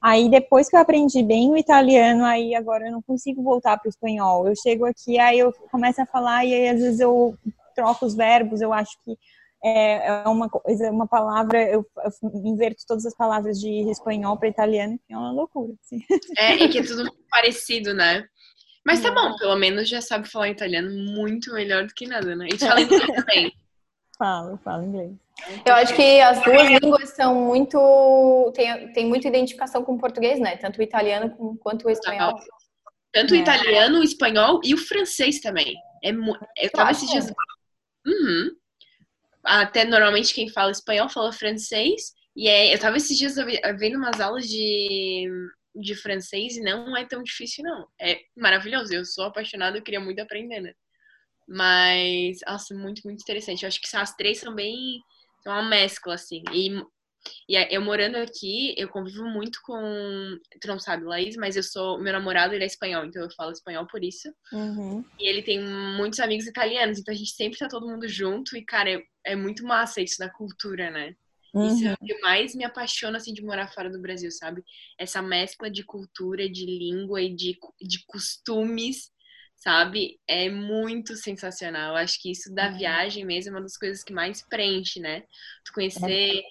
Aí depois que eu aprendi bem o italiano, aí agora eu não consigo voltar para o espanhol. Eu chego aqui, aí eu começo a falar e aí às vezes eu troco os verbos, eu acho que é, é uma coisa, uma palavra, eu, eu inverto todas as palavras de espanhol para italiano, que é uma loucura. Assim. É, e que é tudo parecido, né? Mas tá bom, pelo menos já sabe falar italiano muito melhor do que nada, né? E tu fala inglês também. Falo, falo inglês. Eu acho que as duas línguas são muito. tem, tem muita identificação com o português, né? Tanto o italiano quanto o espanhol. Tanto o é. italiano, o espanhol e o francês também. É, eu tava esses dias. Uhum até normalmente quem fala espanhol fala francês. E é, eu tava esses dias vendo umas aulas de, de francês e não é tão difícil, não. É maravilhoso. Eu sou apaixonada, eu queria muito aprender, né? Mas, nossa, muito, muito interessante. Eu acho que as três são bem. São uma mescla, assim. E E eu morando aqui, eu convivo muito com. Tu não sabe, Laís, mas eu sou. Meu namorado, ele é espanhol, então eu falo espanhol por isso. Uhum. E ele tem muitos amigos italianos, então a gente sempre tá todo mundo junto. E, cara, é, é muito massa isso da cultura, né? Uhum. Isso é o que mais me apaixona, assim, de morar fora do Brasil, sabe? Essa mescla de cultura, de língua e de, de costumes sabe? É muito sensacional. Eu acho que isso da Uhum. viagem mesmo é uma das coisas que mais preenche, né? Tu conhecer é,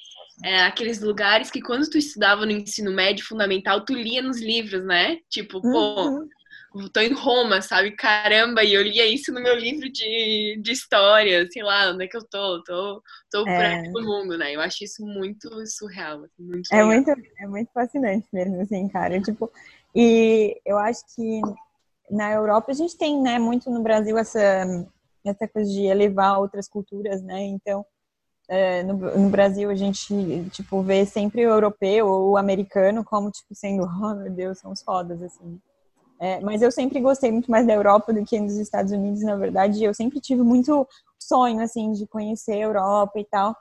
aqueles lugares que quando tu estudava no ensino médio fundamental, tu lia nos livros, né? Tipo, pô, Uhum. tô em Roma, sabe? Caramba, e eu lia isso no meu livro de, de história, sei lá, onde é que eu tô? Tô, tô por É. aí no mundo, né? Eu acho isso muito surreal, assim, muito É legal. muito, é muito fascinante mesmo, assim, cara. Tipo, e eu acho que na Europa a gente tem, né, muito no Brasil essa, essa coisa de elevar outras culturas, né? Então, é, no, no Brasil a gente, tipo, vê sempre o europeu ou o americano como, tipo, sendo, oh, meu Deus, são os fodas, assim. É, mas eu sempre gostei muito mais da Europa do que dos Estados Unidos, na verdade. Eu sempre tive muito sonho, assim, de conhecer a Europa e tal.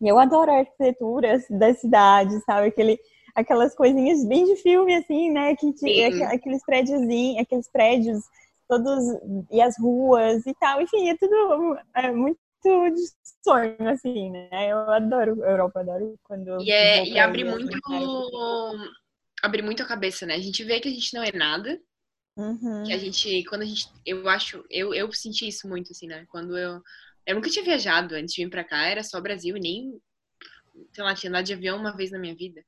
E eu adoro a arquitetura das cidades, sabe? Aquele, aquelas coisinhas bem de filme, assim, né? Que te- aqueles prédios, aqueles prédios todos e as ruas e tal. Enfim, é tudo é, muito de sonho, assim, né? Eu adoro a Europa, adoro quando E, é, e abre assim, muito. cara. Abre muito a cabeça, né? A gente vê que a gente não é nada, Uhum. que a gente, quando a gente, eu acho, eu, eu senti isso muito, assim, né? Quando eu, eu nunca tinha viajado antes de vir pra cá, era só Brasil e nem, sei lá, tinha andado de avião uma vez na minha vida.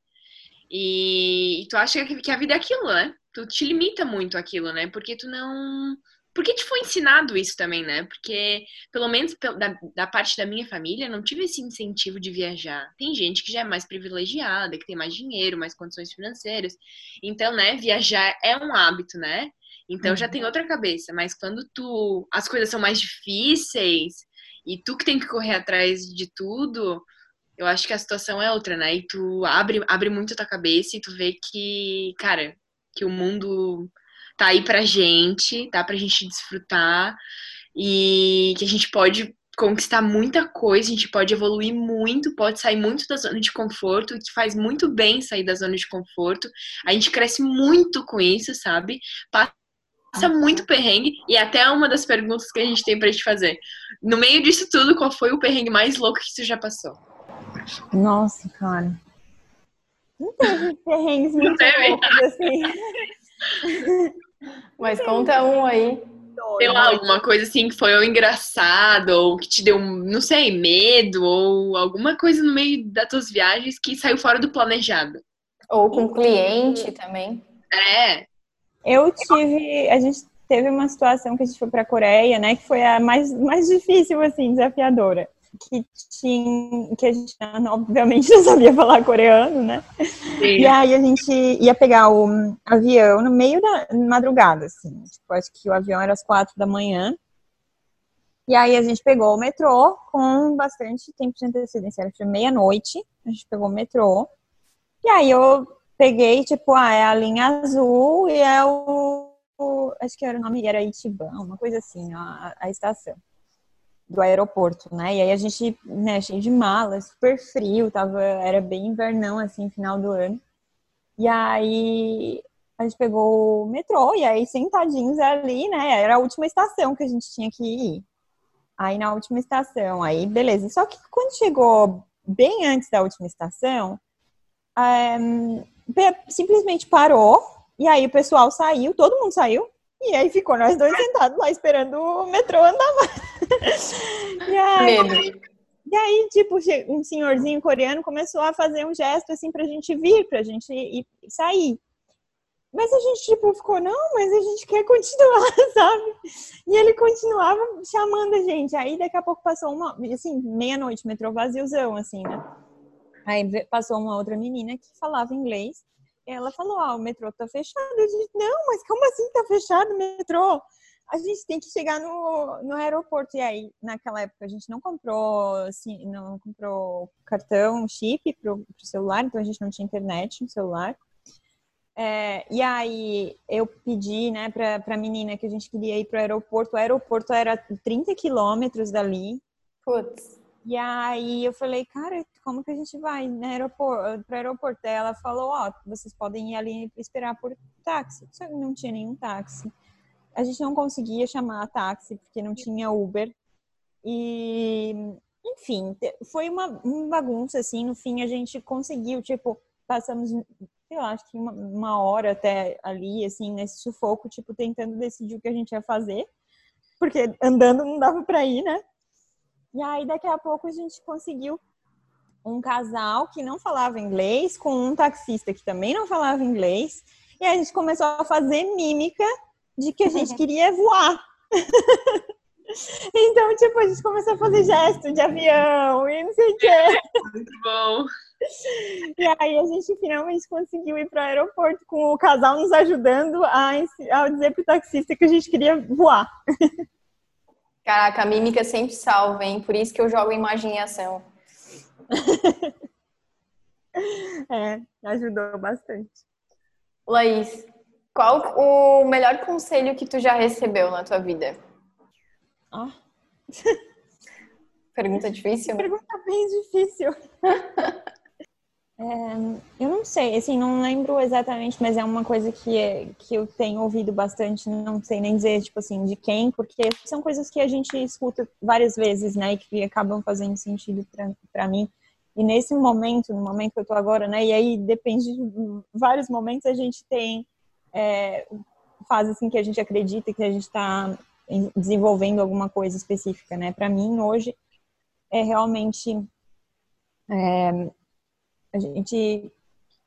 E, e tu acha que, que a vida é aquilo, né? Tu te limita muito aquilo, né? Porque tu não, porque te foi ensinado isso também, né? Porque, pelo menos da, da parte da minha família, não tive esse incentivo de viajar. Tem gente que já é mais privilegiada, que tem mais dinheiro, mais condições financeiras. Então, né, viajar é um hábito, né? Então já tem outra cabeça. Mas quando tu as coisas são mais difíceis e tu que tem que correr atrás de tudo, eu acho que a situação é outra, né? E tu abre, abre muito a tua cabeça e tu vê que, cara, que o mundo tá aí pra gente, tá pra gente desfrutar e que a gente pode conquistar muita coisa, a gente pode evoluir muito, pode sair muito da zona de conforto, que faz muito bem sair da zona de conforto. A gente cresce muito com isso, sabe? Passa muito perrengue e até uma das perguntas que a gente tem pra te fazer. No meio disso tudo, qual foi o perrengue mais louco que você já passou? Nossa, cara. Não teve perrengues muito loucos, assim. Mas conta um aí. Sei lá, alguma coisa assim que foi ou engraçado, ou que te deu, não sei, medo, ou alguma coisa no meio das tuas viagens que saiu fora do planejado. Ou com cliente também. É, Eu tive, a gente teve uma situação que a gente foi para a Coreia, né, que foi a mais, mais difícil, assim, desafiadora. Que tinha, que a gente, obviamente, não sabia falar coreano, né? E aí a gente ia pegar o avião no meio da madrugada, assim. Tipo, acho que o avião era às quatro da manhã. E aí a gente pegou o metrô com bastante tempo de antecedência. Era meia-noite, a gente pegou o metrô. E aí eu peguei, tipo, ah, é a linha azul e é o. o- acho que era o nome, era Itiban, uma coisa assim, a, a estação do aeroporto, né? E aí a gente, né, cheio de malas, super frio, tava, era bem invernão, assim, final do ano. E aí a gente pegou o metrô, e aí sentadinhos ali, né? Era a última estação que a gente tinha que ir. Aí na última estação, aí beleza. Só que quando chegou bem antes da última estação, ehm, pe- simplesmente parou, e aí o pessoal saiu, todo mundo saiu, e aí ficou nós dois sentados lá esperando o metrô andar mais. E aí, Medo. e aí, tipo, um senhorzinho coreano começou a fazer um gesto assim pra gente vir, pra gente ir sair. Mas a gente, tipo, ficou, não, mas a gente quer continuar, sabe? E ele continuava chamando a gente. Aí daqui a pouco passou uma, assim, meia-noite, metrô vaziozão, assim, né? Aí passou uma outra menina que falava inglês. E ela falou, ah, o metrô tá fechado. A gente, não, mas como assim tá fechado o metrô? A gente tem que chegar no, no aeroporto. E aí, naquela época, a gente não comprou, assim, não comprou cartão, chip pro, pro celular, então a gente não tinha internet no celular. É, e aí eu pedi, né, pra, pra menina que a gente queria ir pro aeroporto. O aeroporto era 30 quilômetros dali. Putz. E aí eu falei, cara, como que a gente vai no aeroporto, pro aeroporto? Daí ela falou, ó, oh, vocês podem ir ali esperar por táxi. Só que não tinha nenhum táxi. A gente não conseguia chamar táxi porque não tinha Uber. E, enfim, foi uma, uma bagunça, assim. No fim, a gente conseguiu, tipo, passamos, lá, acho que uma, uma hora até ali, assim, nesse sufoco, tipo, tentando decidir o que a gente ia fazer. Porque andando não dava pra ir, né? E aí, daqui a pouco, a gente conseguiu um casal que não falava inglês com um taxista que também não falava inglês. E a gente começou a fazer mímica de que a gente queria voar. então, tipo, a gente começou a fazer gesto de avião e não sei o quê. Muito bom. E aí a gente finalmente conseguiu ir para o aeroporto com o casal nos ajudando a, a dizer pro taxista que a gente queria voar. Caraca, a mímica sempre salva, hein? Por isso que eu jogo imagem em ação. é, ajudou bastante. Laís, qual o melhor conselho que tu já recebeu na tua vida? Ah. Pergunta difícil? Pergunta bem difícil. É, eu não sei, assim, não lembro exatamente, mas é uma coisa que, é, que eu tenho ouvido bastante, não sei nem dizer, tipo assim, de quem, porque são coisas que a gente escuta várias vezes, né, e que acabam fazendo sentido para mim. E nesse momento, no momento que eu tô agora, né, e aí depende de vários momentos, a gente tem é, fases assim que a gente acredita que a gente está desenvolvendo alguma coisa específica, né. Para mim, hoje, é realmente... É, a gente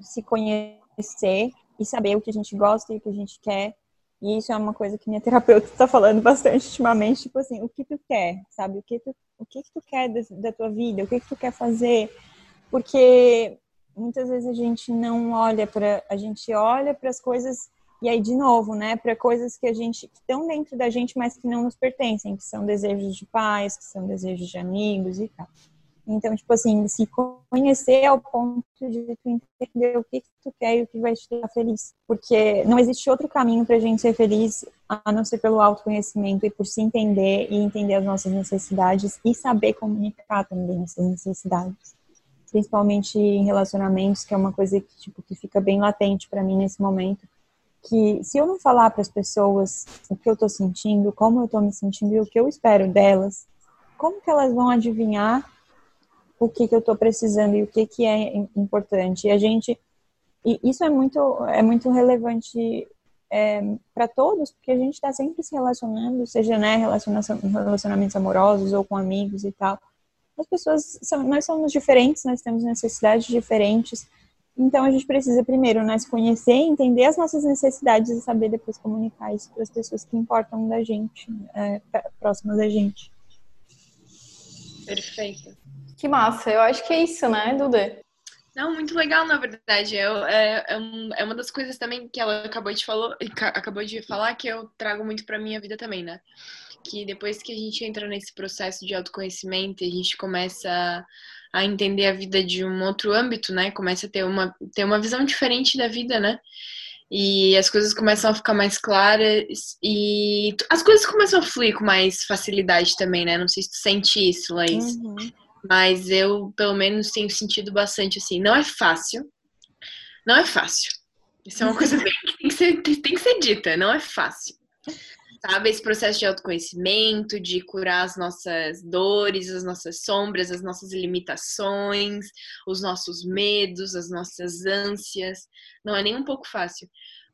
se conhecer e saber o que a gente gosta e o que a gente quer. E isso é uma coisa que minha terapeuta está falando bastante ultimamente, tipo assim, o que tu quer, sabe? O que tu, o que, que tu quer da, da tua vida? O que, que tu quer fazer? Porque muitas vezes a gente não olha para a gente olha para as coisas e aí de novo, né, para coisas que a gente que estão dentro da gente, mas que não nos pertencem, que são desejos de pais, que são desejos de amigos e tal. Então, tipo assim, se conhecer ao ponto de tu entender o que, que tu quer e o que vai te deixar feliz. Porque não existe outro caminho pra gente ser feliz a não ser pelo autoconhecimento e por se entender e entender as nossas necessidades e saber comunicar também essas necessidades. Principalmente em relacionamentos, que é uma coisa que, tipo, que fica bem latente para mim nesse momento. Que se eu não falar para as pessoas o que eu tô sentindo, como eu tô me sentindo e o que eu espero delas, como que elas vão adivinhar o que, que eu estou precisando e o que, que é importante. E a gente, e isso é muito, é muito relevante é, para todos, porque a gente está sempre se relacionando, seja né, relacionamentos amorosos ou com amigos e tal. As pessoas, são, nós somos diferentes, nós temos necessidades diferentes. Então a gente precisa primeiro né, se conhecer, entender as nossas necessidades e saber depois comunicar isso para as pessoas que importam da gente, é, próximas da gente. Perfeito. Que massa, eu acho que é isso, né, Duda? Não, muito legal, na verdade. Eu, é, é, é, uma das coisas também que ela acabou de, falou, acabou de falar que eu trago muito pra minha vida também, né? Que depois que a gente entra nesse processo de autoconhecimento e a gente começa a entender a vida de um outro âmbito, né? Começa a ter uma, ter uma visão diferente da vida, né? E as coisas começam a ficar mais claras e as coisas começam a fluir com mais facilidade também, né? Não sei se tu sente isso, Laís. Uhum. Mas eu, pelo menos, tenho sentido bastante assim. Não é fácil. Não é fácil. Isso é uma coisa que tem que ser, tem que ser dita. Não é fácil. Sabe? Esse processo de autoconhecimento, de curar as nossas dores, as nossas sombras, as nossas limitações, os nossos medos, as nossas ânsias. Não é nem um pouco fácil.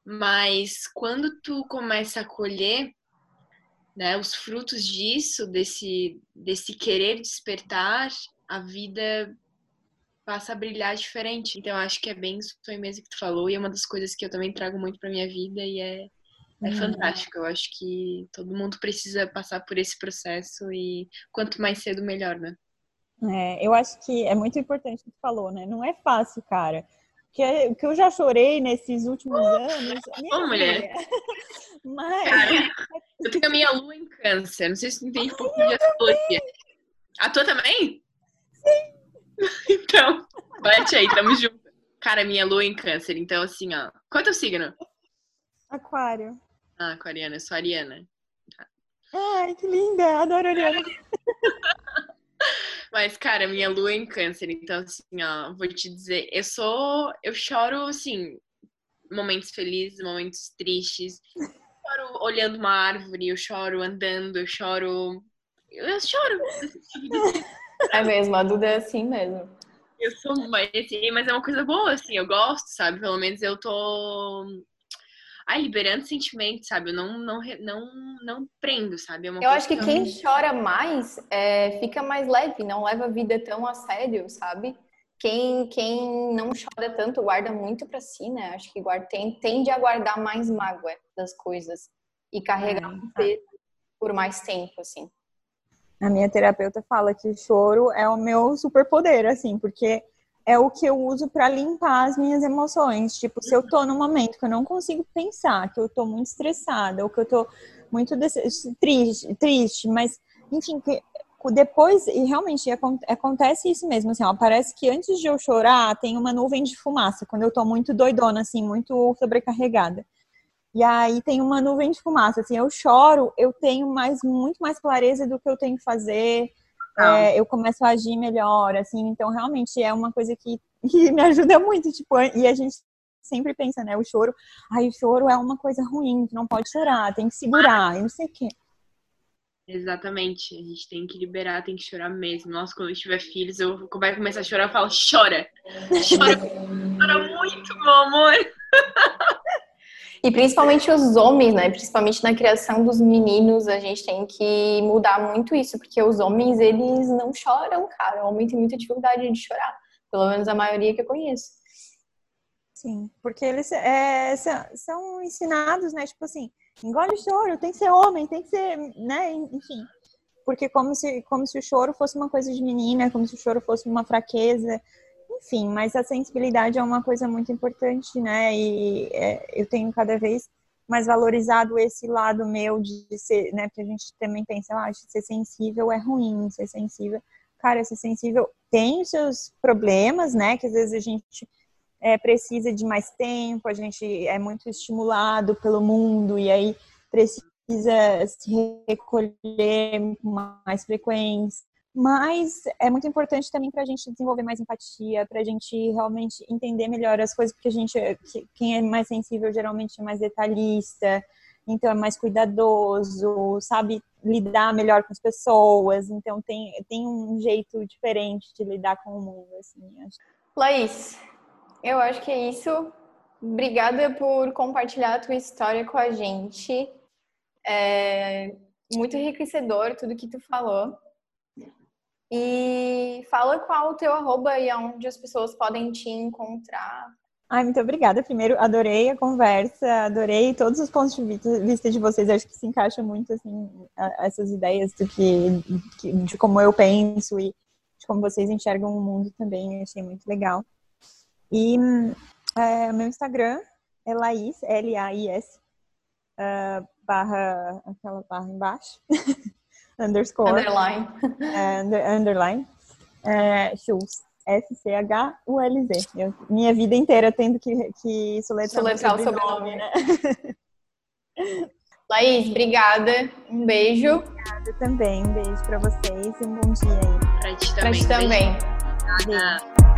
Mas quando tu começa a colher né, os frutos disso, desse, desse querer despertar, a vida passa a brilhar diferente. Então, acho que é bem isso foi mesmo que tu falou, e é uma das coisas que eu também trago muito para minha vida, e é, é uhum. fantástico. Eu acho que todo mundo precisa passar por esse processo, e quanto mais cedo, melhor, né? É, eu acho que é muito importante o que tu falou, né? Não é fácil, cara que, que eu já chorei nesses últimos uh, anos. Ô, mulher. Mas. Cara, eu tenho a minha lua em câncer. Não sei se tu entende um pouquinho de astrologia. A tua também? Sim. então, bate aí, tamo junto. Cara, minha lua em câncer. Então, assim, ó. Qual é teu signo? Aquário. Ah, aquariana. Eu sou ariana. Ai, que linda. Adoro Ariana. Mas, cara, minha lua é em câncer, então, assim, ó, vou te dizer, eu sou. Eu choro, assim, momentos felizes, momentos tristes. Eu choro olhando uma árvore, eu choro andando, eu choro. Eu choro. É mesmo, a Duda é assim mesmo. Eu sou, mas, assim, mas é uma coisa boa, assim, eu gosto, sabe? Pelo menos eu tô ai, liberando sentimentos, sabe? Eu não, não, não, não prendo, sabe? É eu acho que quem chora mais é, fica mais leve, não leva a vida tão a sério, sabe? Quem, quem não chora tanto guarda muito para si, né? Acho que guarda, tem, tende a guardar mais mágoa das coisas e carregar é. por mais tempo, assim. A minha terapeuta fala que o choro é o meu superpoder, assim, porque é o que eu uso para limpar as minhas emoções. Tipo, se eu tô num momento que eu não consigo pensar, que eu tô muito estressada, ou que eu tô muito triste, triste, mas, enfim, que depois, e realmente acontece isso mesmo, assim, ó, parece que antes de eu chorar, tem uma nuvem de fumaça, quando eu tô muito doidona, assim, muito sobrecarregada. E aí tem uma nuvem de fumaça, assim, eu choro, eu tenho mais, muito mais clareza do que eu tenho que fazer, ah. é, eu começo a agir melhor, assim, então realmente é uma coisa que, que me ajuda muito, tipo, e a gente sempre pensa, né, o choro, ai, o choro é uma coisa ruim, não pode chorar, tem que segurar, e não sei o quê. Exatamente, a gente tem que liberar, tem que chorar mesmo. Nossa, quando eu tiver filhos, eu vai começar a chorar, eu falo, chora, chora, chora muito, meu amor. E principalmente os homens, né? Principalmente na criação dos meninos, a gente tem que mudar muito isso, porque os homens, eles não choram, cara. O homem tem muita dificuldade de chorar. Pelo menos a maioria que eu conheço. Sim, porque eles é, são ensinados, né? Tipo assim, engole o choro, tem que ser homem, tem que ser, né? Enfim. Porque como se, como se o choro fosse uma coisa de menina, como se o choro fosse uma fraqueza enfim, mas a sensibilidade é uma coisa muito importante, né? E é, eu tenho cada vez mais valorizado esse lado meu de ser, né? Porque a gente também pensa, ah, ser sensível é ruim, ser sensível. Cara, ser sensível tem os seus problemas, né? Que às vezes a gente é, precisa de mais tempo, a gente é muito estimulado pelo mundo e aí precisa se recolher com mais frequência. Mas é muito importante também para a gente desenvolver mais empatia, para a gente realmente entender melhor as coisas, porque a gente, quem é mais sensível geralmente é mais detalhista, então é mais cuidadoso, sabe lidar melhor com as pessoas, então tem, tem um jeito diferente de lidar com o mundo, assim. Acho. Laís, eu acho que é isso. Obrigada por compartilhar a tua história com a gente. É muito enriquecedor tudo que tu falou. E fala qual o teu arroba e aonde as pessoas podem te encontrar. Ai, muito obrigada. Primeiro, adorei a conversa, adorei todos os pontos de vista de vocês. acho que se encaixa muito, assim, essas ideias do que, de como eu penso e de como vocês enxergam o mundo também. Eu achei muito legal. E é, meu Instagram é Laís, L-A-I-S, uh, barra, aquela barra embaixo. underscore. Underline. É, underline. É, Schultz. S-C-H-U-L-Z. Minha vida inteira tendo que, que soletrar, soletrar o sobrenome, né? Laís, obrigada. Um beijo. Obrigada também. Um beijo pra vocês e um bom dia aí. Pra ti também. Pra ti também. Beijo.